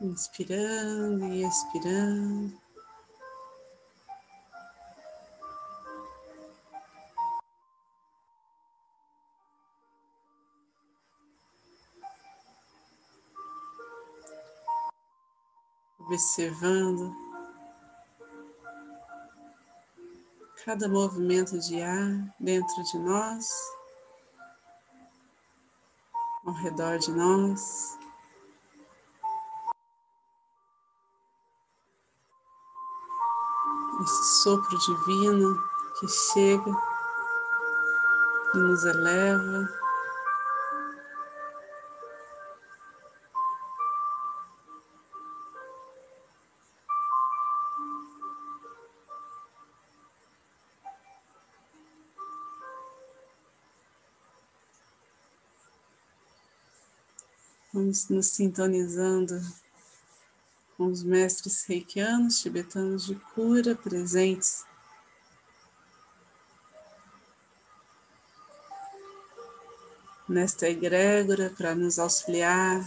Inspirando e expirando. Observando cada movimento de ar dentro de nós, ao redor de nós. Esse sopro divino que chega e nos eleva. Vamos nos sintonizando com os mestres reikianos tibetanos de cura presentes nesta egrégora para nos auxiliar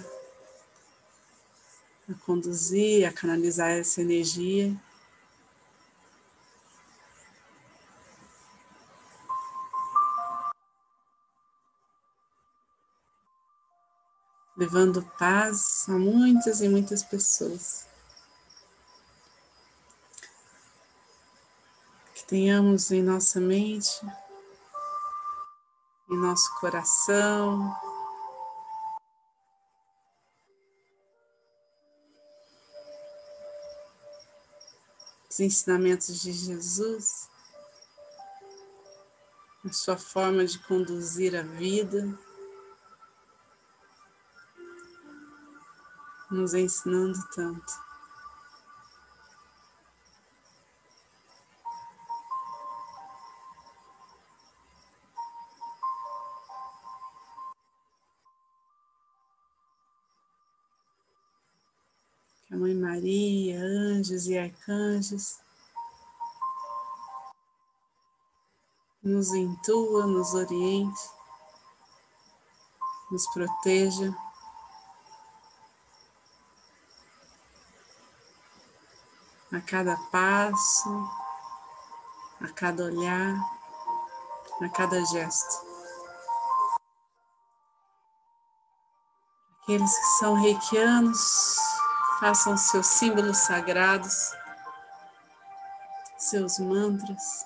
a conduzir, a canalizar essa energia. Levando paz a muitas e muitas pessoas. Que tenhamos em nossa mente, em nosso coração, os ensinamentos de Jesus, a sua forma de conduzir a vida. Nos ensinando tanto. Que a Mãe Maria, anjos e arcanjos nos intua, nos oriente, nos proteja. A cada passo, a cada olhar, a cada gesto. Aqueles que são reikianos, façam seus símbolos sagrados, seus mantras,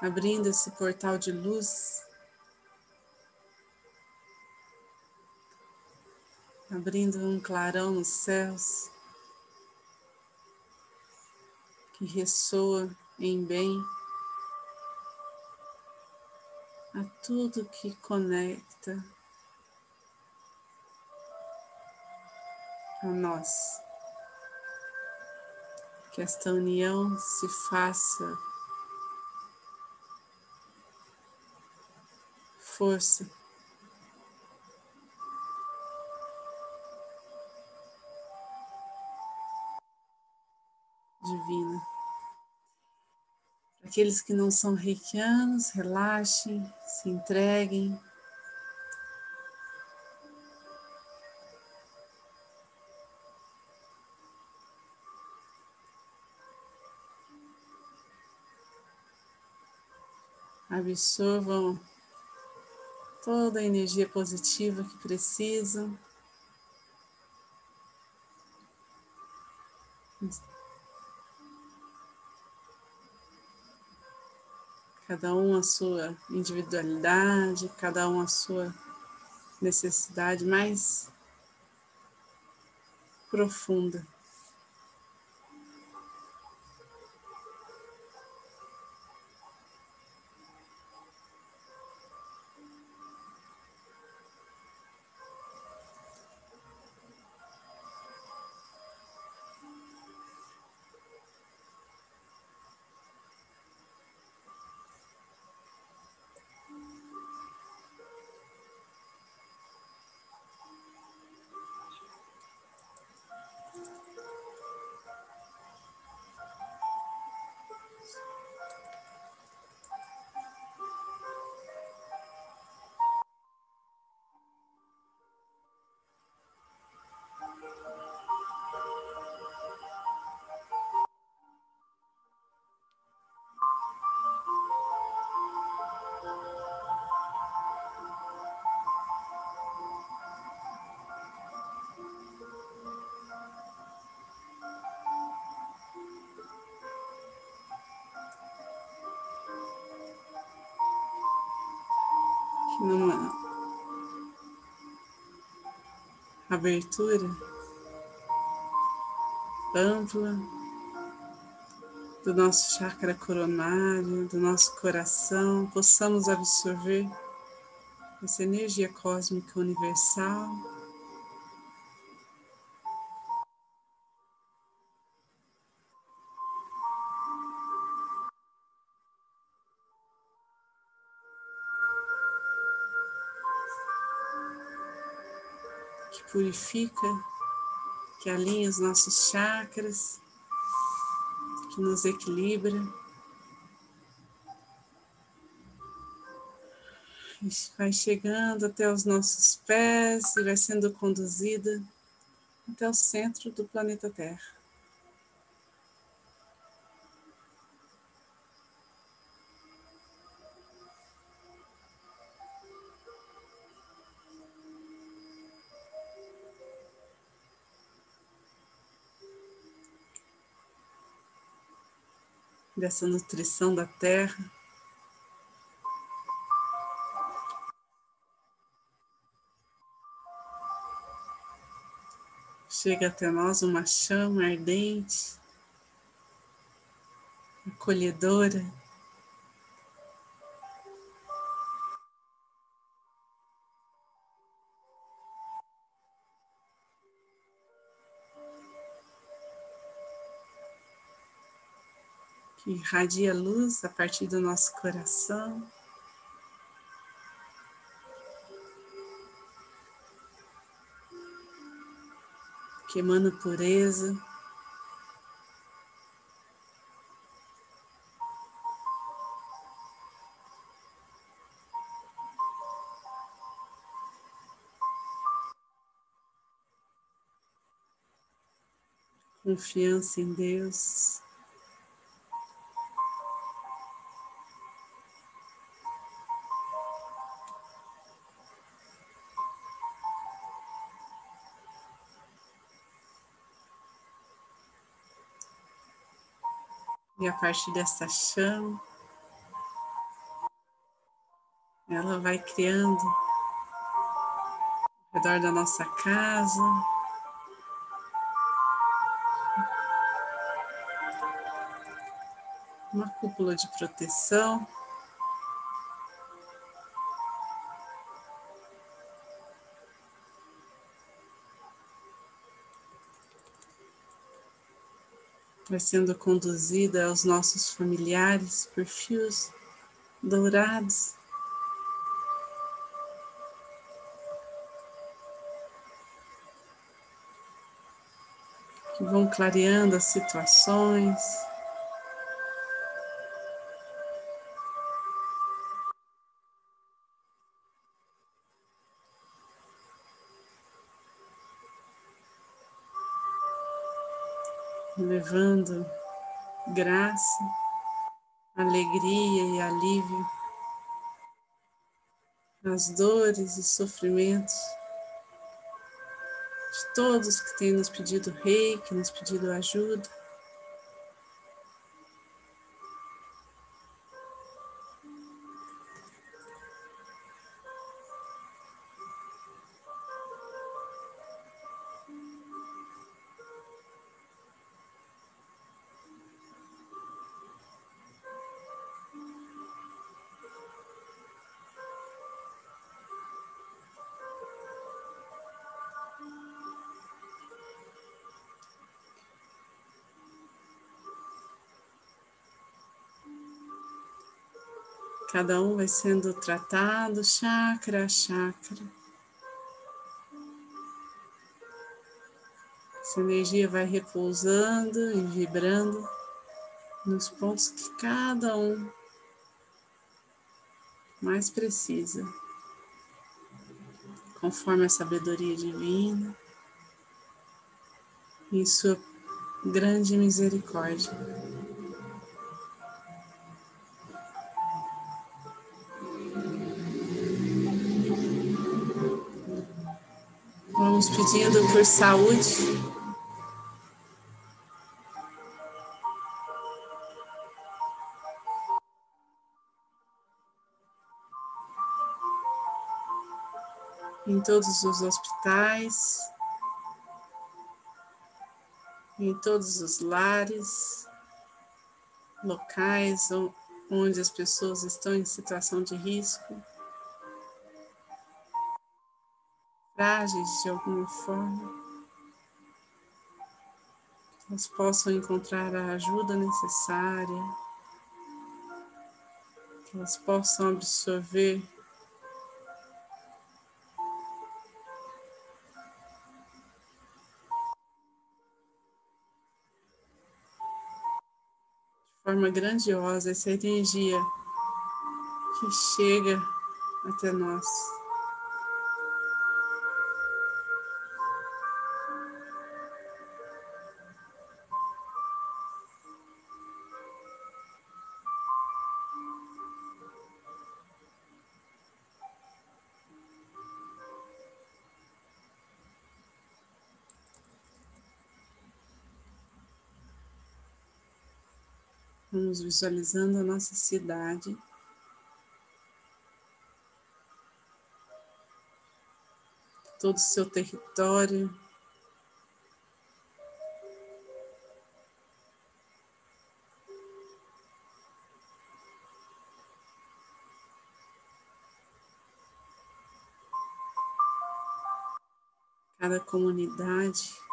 abrindo esse portal de luz abrindo um clarão nos céus que ressoa em bem a tudo que conecta a nós. Que esta união se faça força divina. Aqueles que não são reikianos, relaxem, se entreguem. Absorvam toda a energia positiva que precisam. Cada um a sua individualidade, cada um a sua necessidade mais profunda. Numa abertura. Ampla. Do nosso chakra coronário, do nosso coração, possamos absorver essa energia cósmica universal. Que purifica, que alinha os nossos chakras, que nos equilibra. vai chegando até os nossos pés e vai sendo conduzida até o centro do planeta Terra. Dessa nutrição da terra. Chega até nós uma chama ardente, acolhedora. Irradia luz a partir do nosso coração. que emana pureza. Confiança em Deus. E a partir dessa chama, ela vai criando ao redor da nossa casa. Uma cúpula de proteção. Vai sendo conduzida aos nossos familiares por fios dourados. Que vão clareando as situações. Levando graça, alegria e alívio às dores e sofrimentos de todos que têm nos pedido rei, que nos pedido ajuda. Cada um vai sendo tratado chakra a chakra. Essa energia vai repousando e vibrando nos pontos que cada um mais precisa, conforme a sabedoria divina e sua grande misericórdia. Vamos pedindo por saúde. em todos os hospitais, em todos os lares, locais onde as pessoas estão em situação de risco, frágeis de alguma forma, que elas possam encontrar a ajuda necessária, que elas possam absorver forma grandiosa essa energia que chega até nós. Vamos visualizando a nossa cidade. Todo o seu território. Cada comunidade.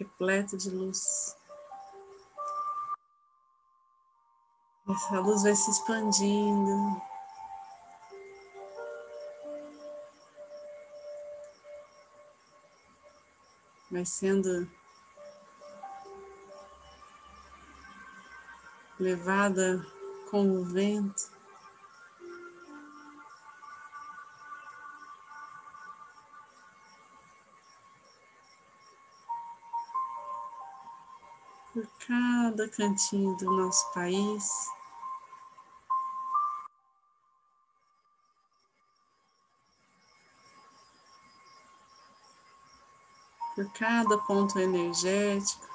Repleto de luz. Essa luz vai se expandindo. Vai sendo levada com o vento. Por cada cantinho do nosso país. Por cada ponto energético.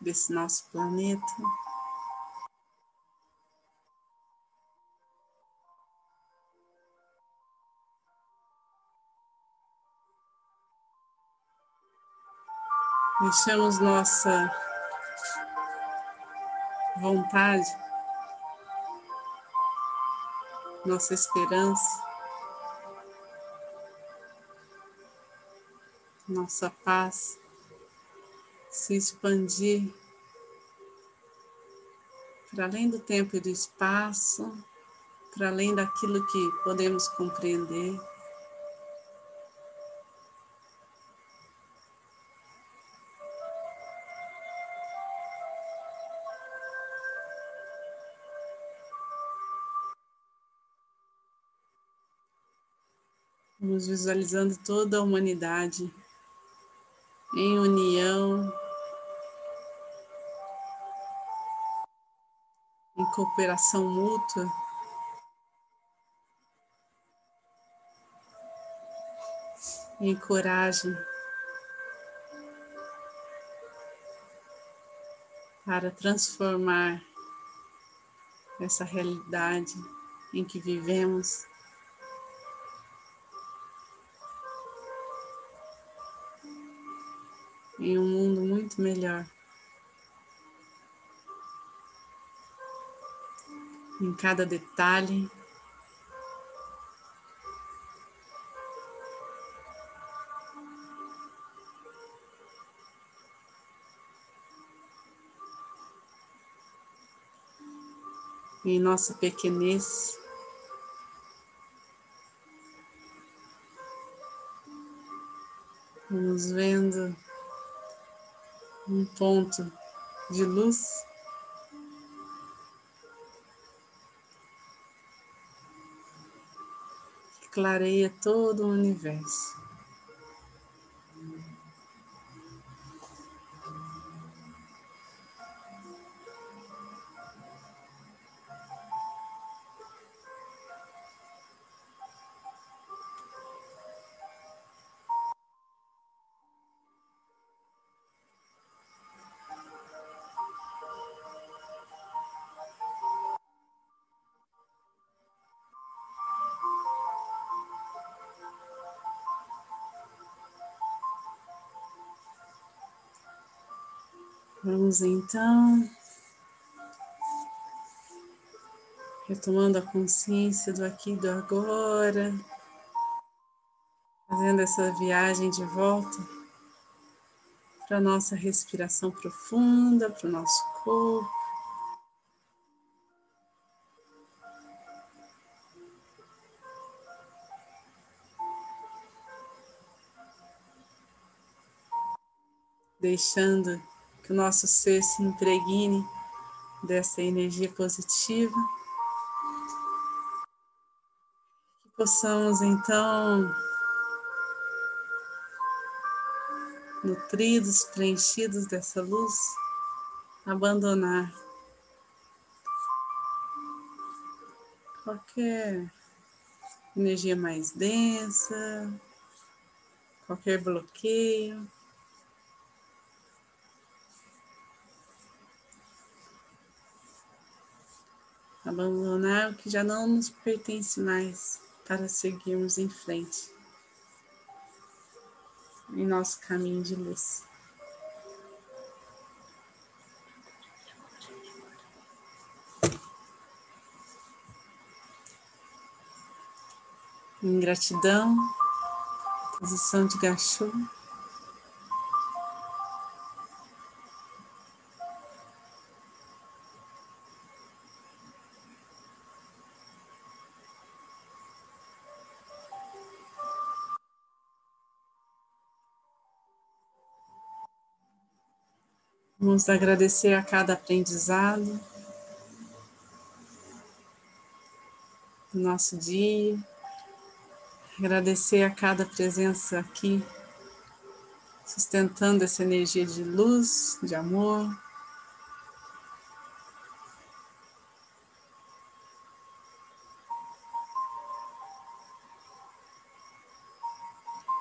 Desse nosso planeta. Deixamos nossa vontade, nossa esperança, nossa paz se expandir para além do tempo e do espaço, para além daquilo que podemos compreender. Vamos visualizando toda a humanidade em união, em cooperação mútua. Em coragem para transformar essa realidade em que vivemos. Em um mundo muito melhor. Em cada detalhe, em nossa pequenez. Vamos vendo um ponto de luz. Que clareia todo o universo. Vamos então retomando a consciência do aqui e do agora, fazendo essa viagem de volta para a nossa respiração profunda, para o nosso corpo. Deixando que o nosso ser se impregne dessa energia positiva. Que possamos então, nutridos, preenchidos dessa luz, abandonar qualquer energia mais densa, qualquer bloqueio. Abandonar o que já não nos pertence mais para seguirmos em frente em nosso caminho de luz. Em gratidão, posição de gachô. Vamos agradecer a cada aprendizado do nosso dia, agradecer a cada presença aqui, sustentando essa energia de luz, de amor.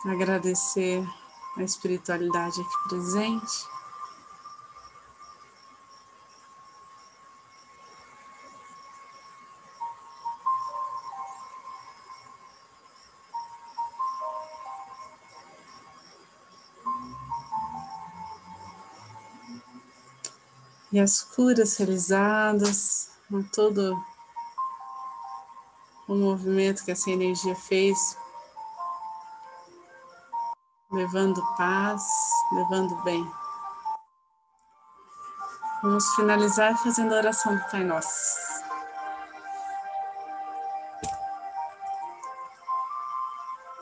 Agradecer a espiritualidade aqui presente. E as curas realizadas, a todo o movimento que essa energia fez, levando paz, levando bem. Vamos finalizar fazendo a oração do Pai Nosso.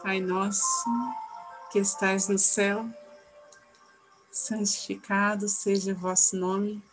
Pai nosso, que estais no céu, santificado seja o vosso nome.